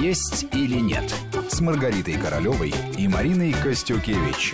«Есть или нет» с Маргаритой Королевой и Мариной Костюкевич.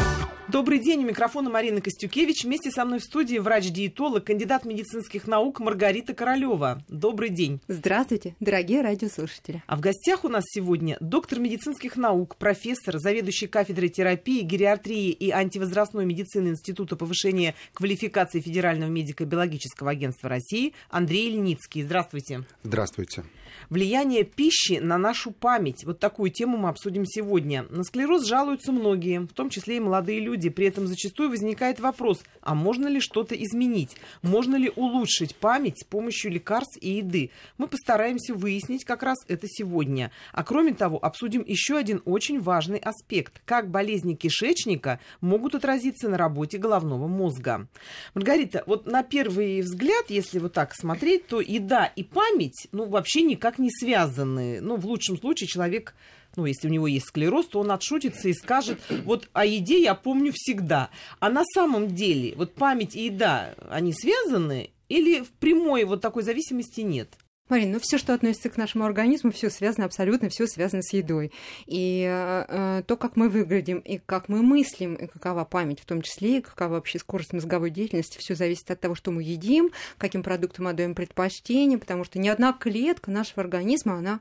Добрый день, у микрофона Марина Костюкевич. Вместе со мной в студии врач-диетолог, кандидат медицинских наук Маргарита Королева. Добрый день. Здравствуйте, дорогие радиослушатели. А в гостях у нас сегодня доктор медицинских наук, профессор, заведующий кафедрой терапии, гериатрии и антивозрастной медицины Института повышения квалификации Федерального медико-биологического агентства России Андрей Ильницкий. Здравствуйте. Здравствуйте. Влияние пищи на нашу память. Вот такую тему мы обсудим сегодня. На склероз жалуются многие, в том числе и молодые люди. При этом зачастую возникает вопрос, а можно ли что-то изменить? Можно ли улучшить память с помощью лекарств и еды? Мы постараемся выяснить как раз это сегодня. А кроме того, обсудим еще один очень важный аспект. Как болезни кишечника могут отразиться на работе головного мозга. Маргарита, вот на первый взгляд, если вот так смотреть, то еда и память, ну, вообще никак не связаны. Ну, в лучшем случае человек ну, если у него есть склероз, то он отшутится и скажет, вот о еде я помню всегда. А на самом деле, вот память и еда, они связаны или в прямой вот такой зависимости нет? Марин, ну все, что относится к нашему организму, все связано абсолютно, все связано с едой. И э, то, как мы выглядим, и как мы мыслим, и какова память в том числе, и какова вообще скорость мозговой деятельности, все зависит от того, что мы едим, каким продуктам отдаем предпочтение, потому что ни одна клетка нашего организма, она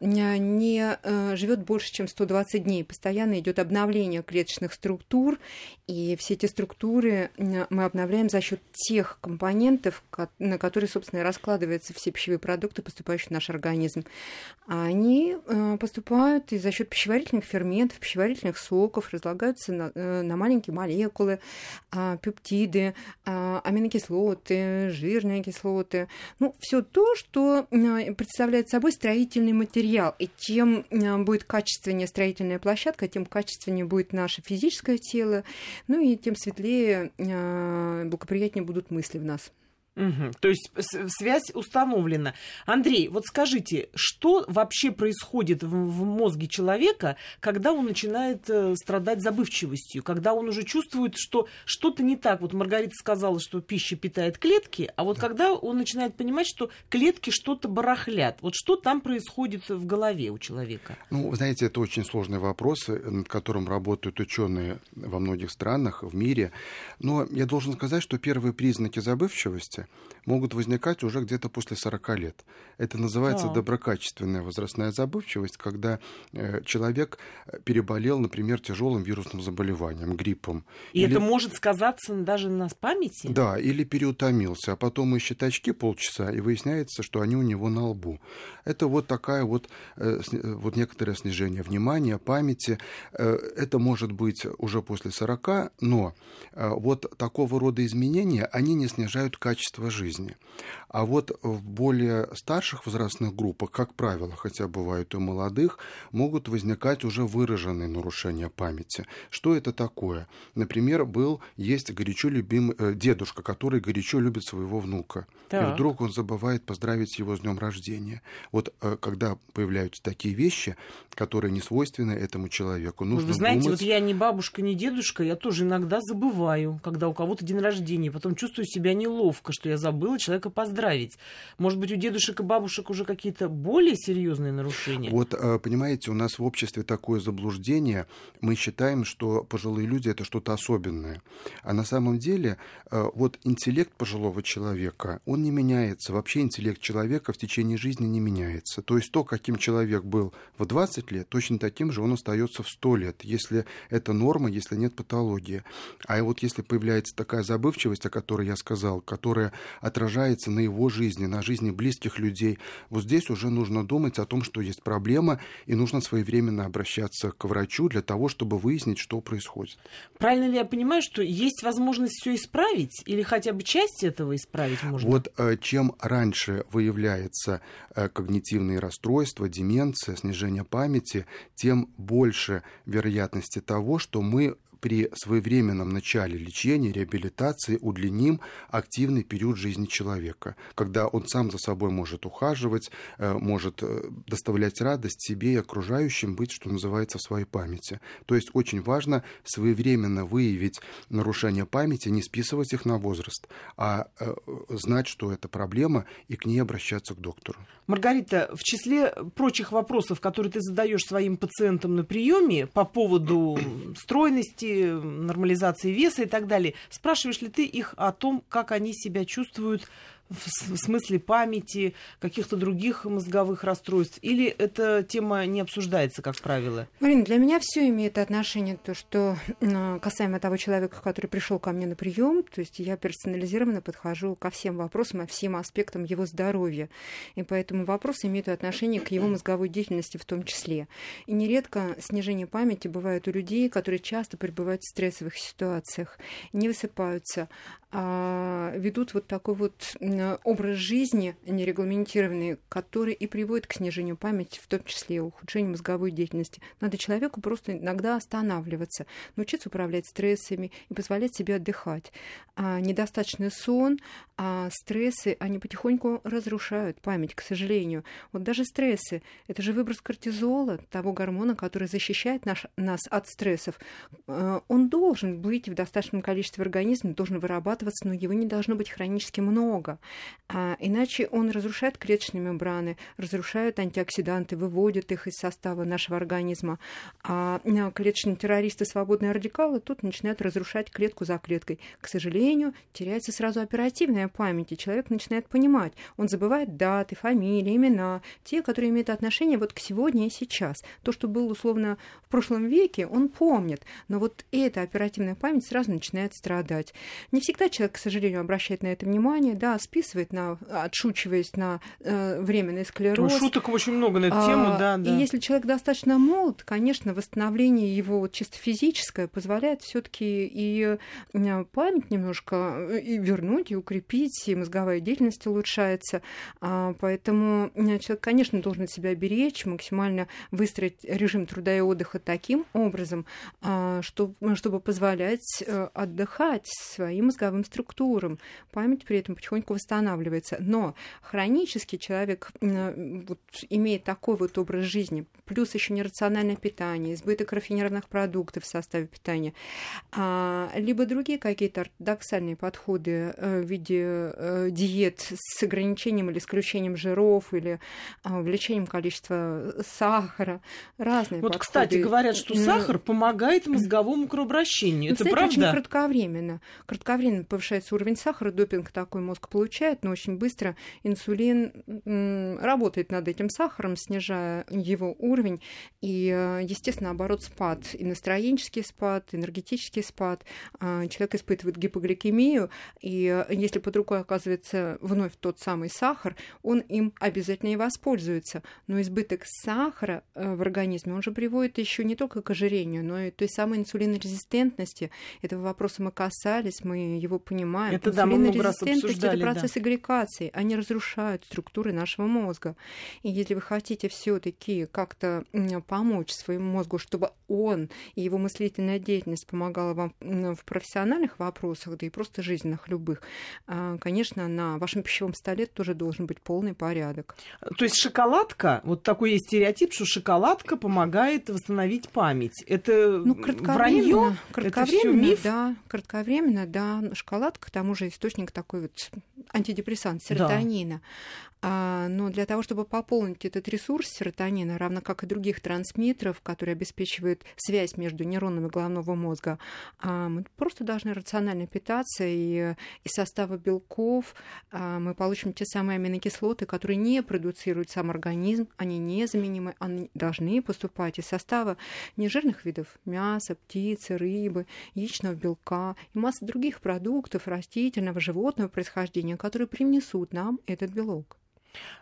не, э, живет больше, чем 120 дней. Постоянно идет обновление клеточных структур, и все эти структуры мы обновляем за счет тех компонентов, на которые, собственно, раскладываются все пищевые продукты продукты, поступающие в наш организм, они э, поступают и за счет пищеварительных ферментов, пищеварительных соков, разлагаются на, э, на маленькие молекулы, а, пептиды, а, аминокислоты, жирные кислоты. Ну, все то, что э, представляет собой строительный материал. И чем будет качественнее строительная площадка, тем качественнее будет наше физическое тело, ну и тем светлее, благоприятнее будут мысли в нас. Угу. То есть связь установлена. Андрей, вот скажите, что вообще происходит в, в мозге человека, когда он начинает э, страдать забывчивостью, когда он уже чувствует, что что-то не так? Вот Маргарита сказала, что пища питает клетки, а вот когда он начинает понимать, что клетки что-то барахлят, вот что там происходит в голове у человека? Ну, вы знаете, это очень сложный вопрос, над которым работают ученые во многих странах в мире. Но я должен сказать, что первые признаки забывчивости могут возникать уже где-то после 40 лет. Это называется да. доброкачественная возрастная забывчивость, когда э, человек переболел, например, тяжелым вирусным заболеванием, гриппом. И или... это может сказаться даже на памяти? Да, или переутомился, а потом ищет очки полчаса, и выясняется, что они у него на лбу. Это вот такая вот, э, э вот некоторое снижение внимания, памяти. Э, это может быть уже после 40, но э, вот такого рода изменения, они не снижают качество качество жизни. А вот в более старших возрастных группах, как правило, хотя бывают и молодых, могут возникать уже выраженные нарушения памяти. Что это такое? Например, был, есть горячо любимый э, дедушка, который горячо любит своего внука. Так. И вдруг он забывает поздравить его с днем рождения. Вот э, когда появляются такие вещи, которые не свойственны этому человеку, нужно Вы знаете, думать... вот я не бабушка, не дедушка, я тоже иногда забываю, когда у кого-то день рождения, потом чувствую себя неловко, что я забыла человека поздравить. Может быть, у дедушек и бабушек уже какие-то более серьезные нарушения? Вот, э, понимаете, у нас в обществе такое заблуждение. Мы считаем, что пожилые люди это что-то особенное. А на самом деле, э, вот интеллект пожилого человека, он не меняется. Вообще интеллект человека в течение жизни не меняется. То есть то, каким человек был в 20 лет, точно таким же он остается в 100 лет, если это норма, если нет патологии. А вот если появляется такая забывчивость, о которой я сказал, которая отражается на его жизни, на жизни близких людей. Вот здесь уже нужно думать о том, что есть проблема, и нужно своевременно обращаться к врачу для того, чтобы выяснить, что происходит. Правильно ли я понимаю, что есть возможность все исправить, или хотя бы часть этого исправить можно? Вот э, чем раньше выявляется э, когнитивные расстройства, деменция, снижение памяти, тем больше вероятности того, что мы при своевременном начале лечения, реабилитации удлиним активный период жизни человека, когда он сам за собой может ухаживать, э, может э, доставлять радость себе и окружающим, быть, что называется, в своей памяти. То есть очень важно своевременно выявить нарушение памяти, не списывать их на возраст, а э, знать, что это проблема, и к ней обращаться к доктору. Маргарита, в числе прочих вопросов, которые ты задаешь своим пациентам на приеме по поводу стройности, нормализации веса и так далее, спрашиваешь ли ты их о том, как они себя чувствуют в смысле памяти, каких-то других мозговых расстройств? Или эта тема не обсуждается, как правило? Марина, для меня все имеет отношение то, что касаемо того человека, который пришел ко мне на прием, то есть я персонализированно подхожу ко всем вопросам и всем аспектам его здоровья. И поэтому вопросы имеют отношение к его мозговой деятельности в том числе. И нередко снижение памяти бывает у людей, которые часто пребывают в стрессовых ситуациях, не высыпаются, а ведут вот такой вот образ жизни нерегламентированный, который и приводит к снижению памяти, в том числе и ухудшению мозговой деятельности. Надо человеку просто иногда останавливаться, научиться управлять стрессами и позволять себе отдыхать. А недостаточный сон, а стрессы, они потихоньку разрушают память, к сожалению. Вот даже стрессы, это же выброс кортизола, того гормона, который защищает наш, нас от стрессов. А, он должен быть в достаточном количестве в организме, должен вырабатываться, но его не должно быть хронически много. А, иначе он разрушает клеточные мембраны, разрушает антиоксиданты, выводит их из состава нашего организма. А, а клеточные террористы, свободные радикалы, тут начинают разрушать клетку за клеткой. К сожалению, теряется сразу оперативная память, и человек начинает понимать. Он забывает даты, фамилии, имена, те, которые имеют отношение вот к сегодня и сейчас. То, что было условно в прошлом веке, он помнит. Но вот эта оперативная память сразу начинает страдать. Не всегда человек, к сожалению, обращает на это внимание. Да, списывает на, отшучиваясь на э, временный склероз. Ну, шуток очень много на эту а, тему, да, да. И если человек достаточно молод, конечно, восстановление его вот, чисто физическое позволяет все таки и э, память немножко э, и вернуть, и укрепить, и мозговая деятельность улучшается. А, поэтому э, человек, конечно, должен себя беречь, максимально выстроить режим труда и отдыха таким образом, а, чтобы, чтобы позволять отдыхать своим мозговым структурам. Память при этом потихоньку восстанавливается. Но хронически человек вот, имеет такой вот образ жизни, плюс еще нерациональное питание, избыток рафинированных продуктов в составе питания, а, либо другие какие-то ортодоксальные подходы э, в виде э, диет с ограничением или исключением жиров или а, увеличением количества сахара, разные Вот, подходы. кстати, говорят, что сахар помогает мозговому кровообращению. Это Знаете, правда? очень кратковременно. Кратковременно повышается уровень сахара, допинг такой мозг получает, но очень быстро инсулин работает над этим сахаром, снижая его уровень. И, э, естественно, наоборот, спад. И настроенческий спад, энергетический спад. А, человек испытывает гипогликемию, и э, если под рукой оказывается вновь тот самый сахар, он им обязательно и воспользуется. Но избыток сахара э, в организме, он же приводит еще не только к ожирению, но и той самой инсулинорезистентности. Этого вопроса мы касались, мы его понимаем. Это да, мы много раз обсуждали. Это процессы да. гликации, они разрушают структуры нашего мозга. И если вы хотите все-таки как-то помочь своему мозгу, чтобы он и его мыслительная деятельность помогала вам в профессиональных вопросах, да и просто жизненных любых, а, конечно, на вашем пищевом столе тоже должен быть полный порядок. То есть шоколадка, вот такой есть стереотип, что шоколадка помогает восстановить память. Это ну, вранье? Кратковременно, это миф? да, кратковременно, да. Шоколадка, к тому же, источник такой вот антидепрессант, серотонина. Да. Но для того, чтобы пополнить этот ресурс серотонина, равно как и других трансмиттеров, которые обеспечивают связь между нейронами головного мозга, а, мы просто должны рационально питаться, и из состава белков а, мы получим те самые аминокислоты, которые не продуцирует сам организм, они незаменимы, они должны поступать из состава нежирных видов мяса, птицы, рыбы, яичного белка и массы других продуктов растительного, животного происхождения, которые принесут нам этот белок.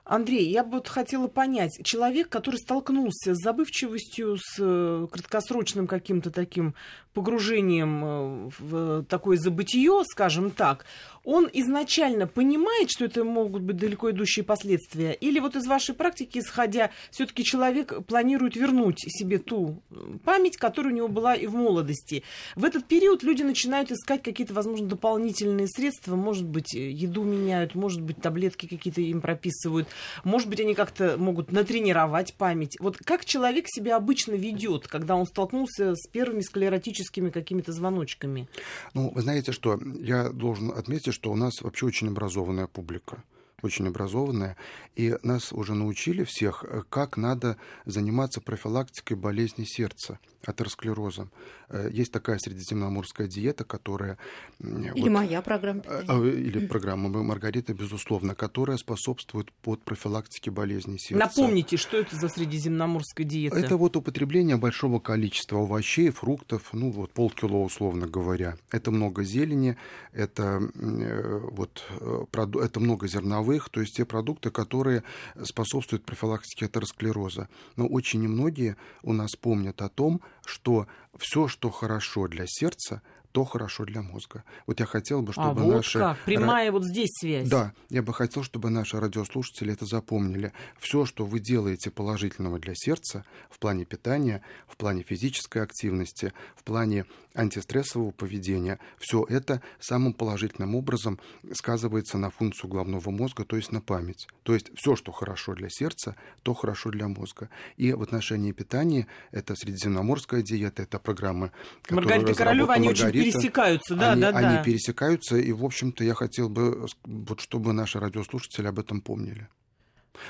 Андрей, я бы вот хотела понять, человек, который столкнулся с забывчивостью, с э, краткосрочным каким-то таким погружением э, в такое забытие, скажем так, он изначально понимает, что это могут быть далеко идущие последствия? Или вот из вашей практики, исходя, все-таки человек планирует вернуть себе ту память, которая у него была и в молодости? В этот период люди начинают искать какие-то, возможно, дополнительные средства, может быть, еду меняют, может быть, таблетки какие-то им прописывают, может быть, они как-то могут натренировать память. Вот как человек себя обычно ведет, когда он столкнулся с первыми склеротическими какими-то звоночками? Ну, вы знаете, что я должен отметить, что у нас вообще очень образованная публика очень образованная, и нас уже научили всех, как надо заниматься профилактикой болезни сердца атеросклерозом. Э, есть такая средиземноморская диета, которая... Или вот, моя программа э. Или программа Маргарита, безусловно, которая способствует под профилактике болезней сердца. Напомните, что это за средиземноморская диета? Это вот употребление большого количества овощей, фруктов, ну вот полкило, условно говоря. Это много зелени, это, э, вот, это много зерновых, то есть те продукты, которые способствуют профилактике атеросклероза. Но очень немногие у нас помнят о том, что все, что хорошо для сердца, то хорошо для мозга. Вот я хотел бы, чтобы а вот наши... как, прямая вот здесь связь. Да, я бы хотел, чтобы наши радиослушатели это запомнили. Все, что вы делаете положительного для сердца в плане питания, в плане физической активности, в плане антистрессового поведения, все это самым положительным образом сказывается на функцию головного мозга, то есть на память. То есть все, что хорошо для сердца, то хорошо для мозга. И в отношении питания это средиземноморская диета, это программы, Маргарита Королева, они очень пересекаются, да, они, да, они да. пересекаются, и, в общем-то, я хотел бы, вот, чтобы наши радиослушатели об этом помнили.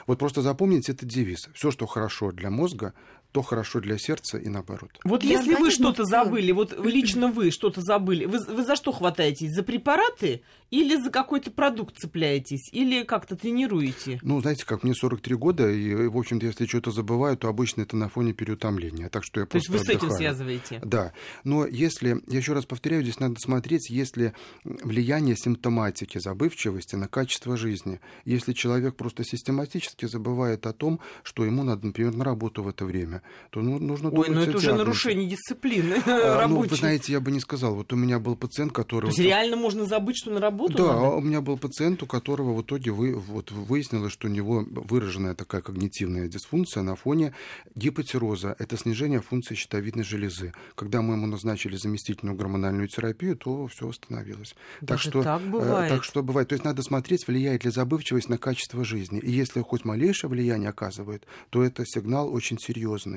Вот просто запомните этот девиз. Все, что хорошо для мозга, то хорошо для сердца и наоборот. Вот Я если вы что-то забыли, вот лично вы что-то забыли, вы, вы за что хватаетесь? За препараты или за какой-то продукт цепляетесь? Или как-то тренируете? Ну, знаете, как мне 43 года, и, в общем-то, если что-то забываю, то обычно это на фоне переутомления. Так что я то есть вы отдыхаю. с этим связываете? Да. Но если, я еще раз повторяю, здесь надо смотреть, если влияние симптоматики, забывчивости на качество жизни. Если человек просто систематически забывает о том, что ему надо, например, на работу в это время, то ну, нужно Ой, ну это уже нарушение дисциплины а, Ну, вы знаете, я бы не сказал. Вот у меня был пациент, который... То есть вот, реально можно забыть, что на работу Да, надо? у меня был пациент, у которого в итоге вы, вот, выяснилось, что у него выраженная такая когнитивная дисфункция на фоне гипотироза. Это снижение функции щитовидной железы. Когда мы ему назначили заместительную гормональную терапию, то все восстановилось. Даже так что, так бывает? Так что бывает. То есть надо смотреть, влияет ли забывчивость на качество жизни. И если хоть малейшее влияние оказывает, то это сигнал очень серьезный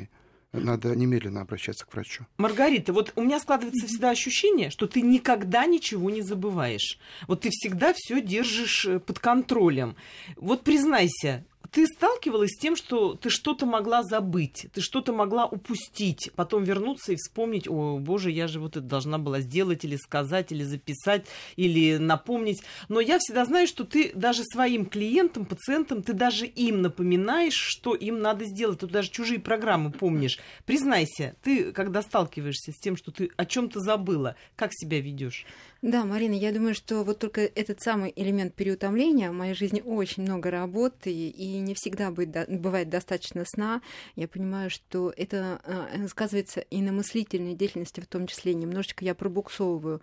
надо немедленно обращаться к врачу. Маргарита, вот у меня складывается всегда ощущение, что ты никогда ничего не забываешь. Вот ты всегда все держишь э, под контролем. Вот признайся, ты сталкивалась с тем, что ты что-то могла забыть, ты что-то могла упустить, потом вернуться и вспомнить, о, боже, я же вот это должна была сделать или сказать, или записать, или напомнить. Но я всегда знаю, что ты даже своим клиентам, пациентам, ты даже им напоминаешь, что им надо сделать. Ты даже чужие программы помнишь. Признайся, ты, когда сталкиваешься с тем, что ты о чем-то забыла, как себя ведешь? Да, Марина, я думаю, что вот только этот самый элемент переутомления в моей жизни очень много работы, и не всегда бывает достаточно сна. Я понимаю, что это э, сказывается и на мыслительной деятельности в том числе. Немножечко я пробуксовываю.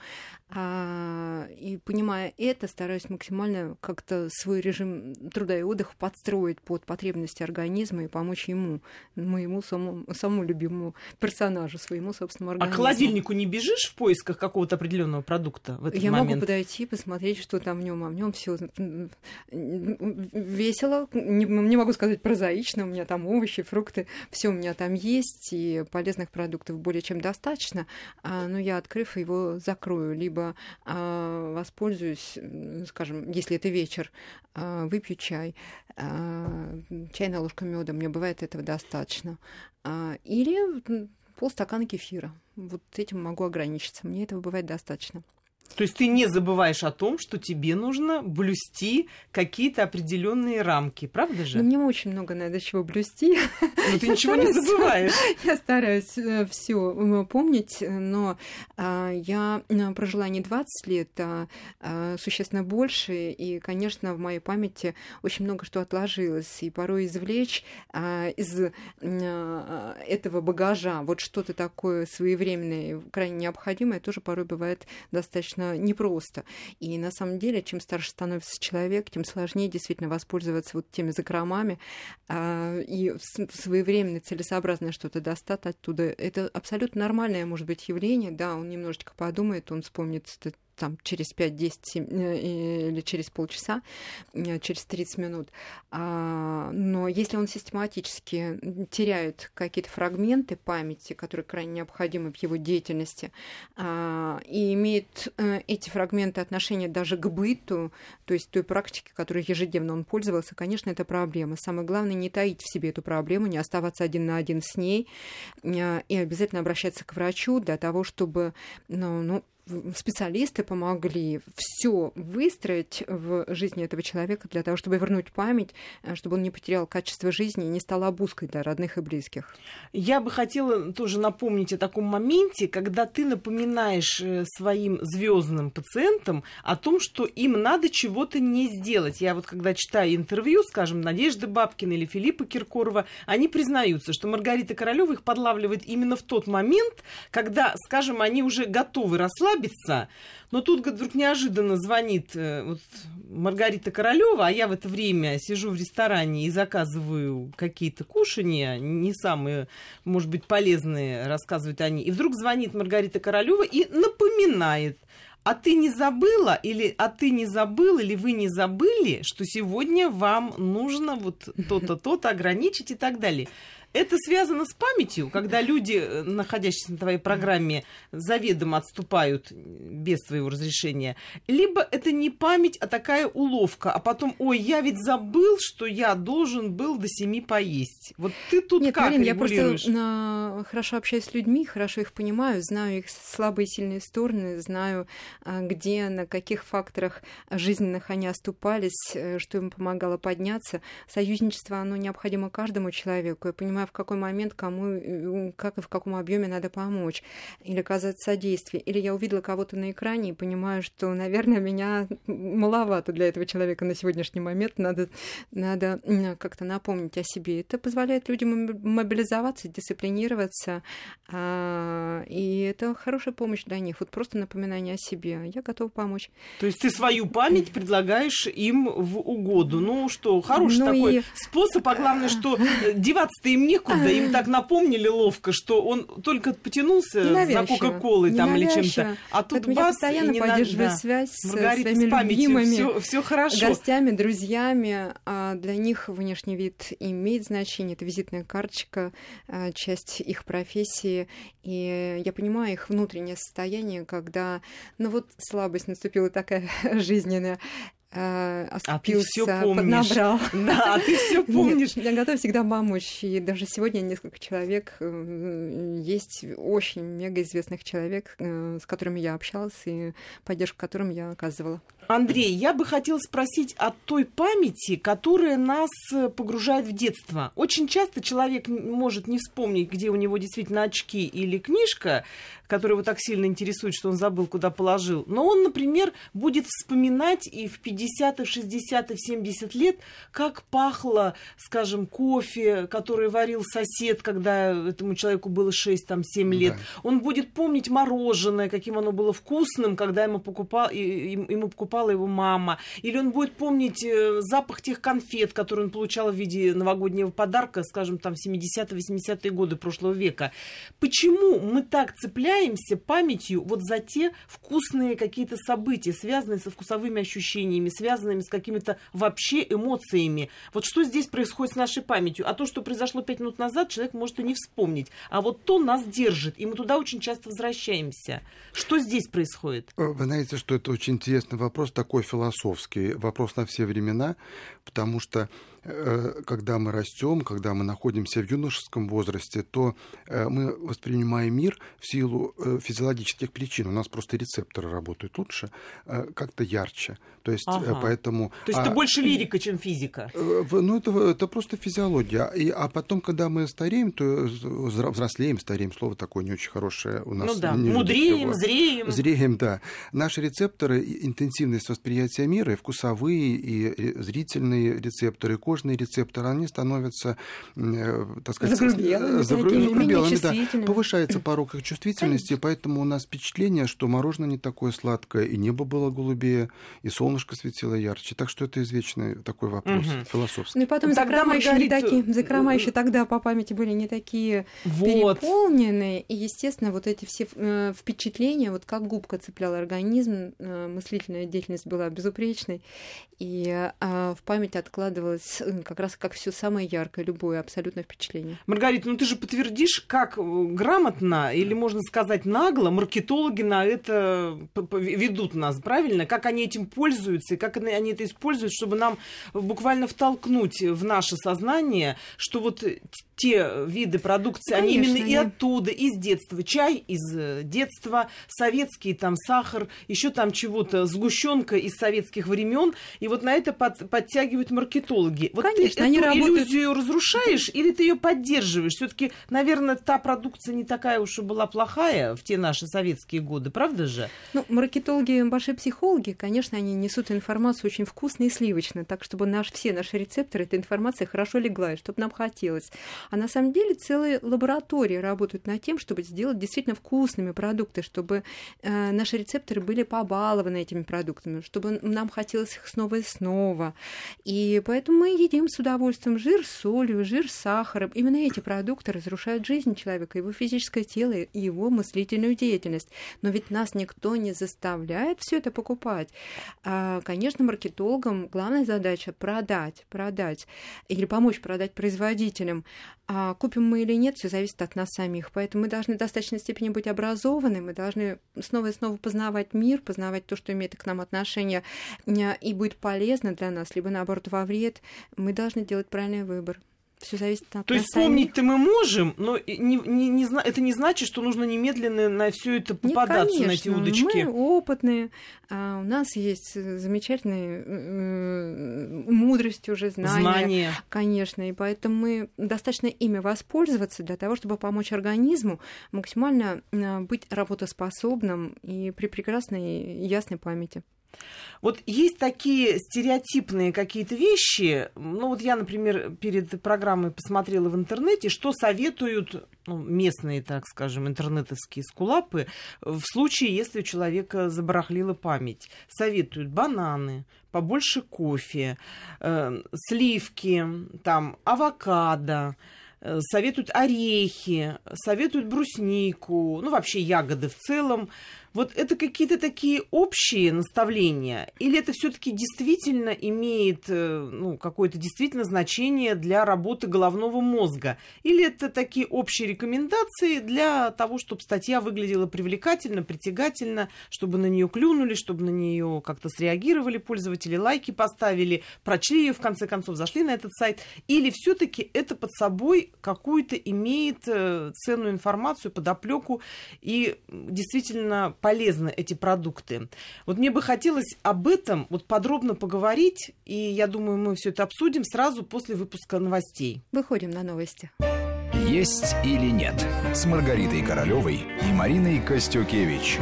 А, и понимая это, стараюсь максимально как-то свой режим труда и отдыха подстроить под потребности организма и помочь ему, моему самому, самому любимому персонажу, своему собственному организму. А к холодильнику не бежишь в поисках какого-то определенного продукта в этот Я момент? могу подойти, посмотреть, что там в нем, а в нем все весело, не, не могу сказать прозаично, у меня там овощи, фрукты, все у меня там есть, и полезных продуктов более чем достаточно, а, но я, открыв его, закрою, либо а, воспользуюсь, скажем, если это вечер, а, выпью чай, а, чайная ложка меда, мне бывает этого достаточно, или полстакана кефира. Вот этим могу ограничиться, мне этого бывает достаточно. То есть ты не забываешь о том, что тебе нужно блюсти какие-то определенные рамки, правда же? Но мне очень много надо чего блюсти. Но ты ничего не забываешь. Я стараюсь э, все помнить, но а, я э, прожила не 20 лет, а, а существенно больше, и, конечно, в моей памяти очень много что отложилось, и порой извлечь а, из этого багажа вот что-то такое своевременное, крайне необходимое, тоже порой бывает достаточно достаточно непросто. И на самом деле, чем старше становится человек, тем сложнее действительно воспользоваться вот теми закромами а, и своевременно, целесообразно что-то достать оттуда. Это абсолютно нормальное, может быть, явление. Да, он немножечко подумает, он вспомнит там, через 5-10 э, или через полчаса, э, через 30 минут. А, но если он систематически теряет какие-то фрагменты памяти, которые крайне необходимы в его деятельности, а, и имеет э, эти фрагменты отношения даже к быту, то есть той практике, которой ежедневно он пользовался, конечно, это проблема. Самое главное не таить в себе эту проблему, не оставаться один на один с ней, и обязательно обращаться к врачу для того, чтобы ну, ну, специалисты помогли все выстроить в жизни этого человека для того, чтобы вернуть память, э, чтобы он не потерял качество жизни и не стал обузкой для родных и близких. Я бы хотела тоже напомнить о таком моменте, когда ты напоминаешь э, своим звездным пациентам о том, что им надо чего-то не сделать. Я вот когда читаю интервью, скажем, Надежды Бабкина или Филиппа Киркорова, они признаются, что Маргарита Королева их подлавливает именно в тот момент, когда, скажем, они уже готовы расслабиться, расслабиться. Но тут вдруг неожиданно звонит э, вот, Маргарита Королева, а я в это время сижу в ресторане и заказываю какие-то кушания, не самые, может быть, полезные, рассказывают они. И вдруг звонит Маргарита Королева и напоминает, а ты не забыла или а ты не забыл или вы не забыли, что сегодня вам нужно вот то-то, то-то ограничить и так далее. Это связано с памятью, когда люди, э, находящиеся на твоей программе, заведомо отступают без твоего разрешения. Либо это не память, а такая уловка. А потом, ой, я ведь забыл, что я должен был до семи поесть. Вот ты тут Нет, как Марин, я просто на... хорошо общаюсь с людьми, хорошо их понимаю, знаю их слабые и сильные стороны, знаю, а, где, на каких факторах жизненных они оступались, э, что им помогало подняться. Союзничество, оно необходимо каждому человеку. Я понимаю, в какой момент кому, э, как и в каком объеме надо помочь или оказать содействие. Или я увидела кого-то на экране и понимаю, что, наверное, меня маловато для этого человека на сегодняшний момент. Надо, надо как-то напомнить о себе. Это позволяет людям мобилизоваться, дисциплинироваться. А, и это хорошая помощь для них. Вот просто напоминание о себе. Я готова помочь. То есть ты свою память предлагаешь им в угоду. Ну что, хороший ну такой и... способ, а главное, что деваться-то им некуда. Им так напомнили ловко, что он только потянулся за Кока-Колой там или чем-то. А тут Поэтому бас, я постоянно поддерживаю да. связь с Маргарита, своими с любимыми все, все хорошо. гостями, друзьями. А для них внешний вид имеет значение. Это визитная карточка, а, часть их профессии. И я понимаю их внутреннее состояние, когда, ну вот слабость наступила такая жизненная, оступился, а ты помнишь. поднабрал. Да, а ты все помнишь. Нет, я готова всегда помочь. И даже сегодня несколько человек, э, есть очень мега известных человек, э, с которыми я общалась и поддержку которым я оказывала. Андрей, я бы хотела спросить о той памяти, которая нас э, погружает в детство. Очень часто человек может не вспомнить, где у него действительно очки или книжка, которая его так сильно интересует, что он забыл, куда положил. Но он, например, будет вспоминать и в 50, и в 60, и в 70 лет, как пахло, скажем, кофе, который варил сосед, когда этому человеку было 6-7 лет. Да. Он будет помнить мороженое, каким оно было вкусным, когда ему, покупал, ему покупала его мама. Или он будет помнить э, запах тех конфет, которые он получал в виде новогоднего подарка, скажем, там, в 70-80-е годы прошлого века. Почему мы так цепляемся цепляемся памятью вот за те вкусные какие-то события, связанные со вкусовыми ощущениями, связанными с какими-то вообще эмоциями. Вот что здесь происходит с нашей памятью? А то, что произошло пять минут назад, человек может и не вспомнить. А вот то нас держит, и мы туда очень часто возвращаемся. Что здесь происходит? Э, вы знаете, что это очень интересный вопрос, такой философский, вопрос на все времена, потому что когда мы растем, когда мы находимся в юношеском возрасте, то э, мы воспринимаем мир в силу э, физиологических причин. У нас просто рецепторы работают лучше, как-то ярче. То есть ага. поэтому... То есть а, это больше лирика, чем физика? Ну, это, это просто физиология. И, а потом, когда мы стареем, то взрослеем, стареем, слово такое не очень хорошее у нас. Ну да, мудреем, зреем. Зреем, да. Наши рецепторы, интенсивность восприятия мира, и вкусовые, и зрительные рецепторы, и кожные рецепторы, они становятся, э, так сказать, загрубелыми, загрубелыми да. Повышается порог их чувствительности, Конечно. поэтому у нас впечатление, что мороженое не такое сладкое, и небо было голубее, и солнышко светило ярче. Так что это извечный такой вопрос угу. философский. Ну и потом закрома Маргарита... еще не такие, закрома еще тогда по памяти были не такие вот. переполненные, и, естественно, вот эти все э, впечатления, вот как губка цепляла организм, э, мыслительная деятельность была безупречной, и а, в память откладывалось как раз как все самое яркое, любое абсолютно впечатление. Маргарита, ну ты же подтвердишь, как э, грамотно или, можно сказать, нагло маркетологи на это ведут нас, правильно? Как они этим пользуются и как они это используют, чтобы нам буквально втолкнуть в наше сознание, что вот те виды продукции, Конечно, они именно и оттуда, из детства. Чай из э, детства, советский там сахар, еще там чего-то, сгущенка из советских времен. И вот на это под, подтягивают маркетологи. Вот Конечно, ты они эту работают... иллюзию разрушаешь или ты ее поддерживаешь? Все-таки, наверное, та продукция не такая уж и была плохая в те наши советские годы, правда же? Ну, маркетологи, большие психологи, конечно, они несут информацию очень вкусно и сливочно, так чтобы наш, все наши рецепторы, эта информация хорошо легла, чтобы нам хотелось. А на самом деле целые лаборатории работают над тем, чтобы сделать действительно вкусными продукты, чтобы э, наши рецепторы были побалованы этими продуктами, чтобы нам хотелось их снова и снова. И поэтому мы едим с удовольствием жир с солью, жир с сахаром. Именно эти продукты разрушают жизнь человека, его физическое тело и его мыслительную деятельность. Но ведь нас никто не заставляет все это покупать. А, конечно, маркетологам главная задача продать, продать или помочь продать производителям. А купим мы или нет, все зависит от нас самих. Поэтому мы должны в достаточной степени быть образованы, мы должны снова и снова познавать мир, познавать то, что имеет к нам отношение и будет полезно для нас, либо наоборот во вред. Мы должны делать правильный выбор все зависит от То есть вспомнить-то мы можем, но не, не, не, это не значит, что нужно немедленно на все это попадаться, Нет, на эти удочки. Мы опытные, а у нас есть замечательные э, мудрость уже, знания. Знания. Конечно, и поэтому мы достаточно ими воспользоваться для того, чтобы помочь организму максимально э, быть работоспособным и при прекрасной ясной памяти. Вот есть такие стереотипные какие-то вещи. Ну вот я, например, перед программой посмотрела в интернете, что советуют ну, местные, так скажем, интернетовские скулапы в случае, если у человека забарахлила память. Советуют бананы, побольше кофе, э, сливки, там, авокадо, э, советуют орехи, советуют бруснику, ну вообще ягоды в целом. Вот это какие-то такие общие наставления, или это все-таки действительно имеет э, ну, какое-то действительно значение для работы головного мозга? Или это такие общие рекомендации для того, чтобы статья выглядела привлекательно, притягательно, чтобы на нее клюнули, чтобы на нее как-то среагировали пользователи, лайки поставили, прочли ее в конце концов, зашли на этот сайт? Или все-таки это под собой какую-то имеет э, ценную информацию, подоплеку и действительно полезны эти продукты. Вот мне бы хотелось об этом вот подробно поговорить, и я думаю, мы все это обсудим сразу после выпуска новостей. Выходим на новости. Есть или нет с Маргаритой Королевой и Мариной Костюкевич.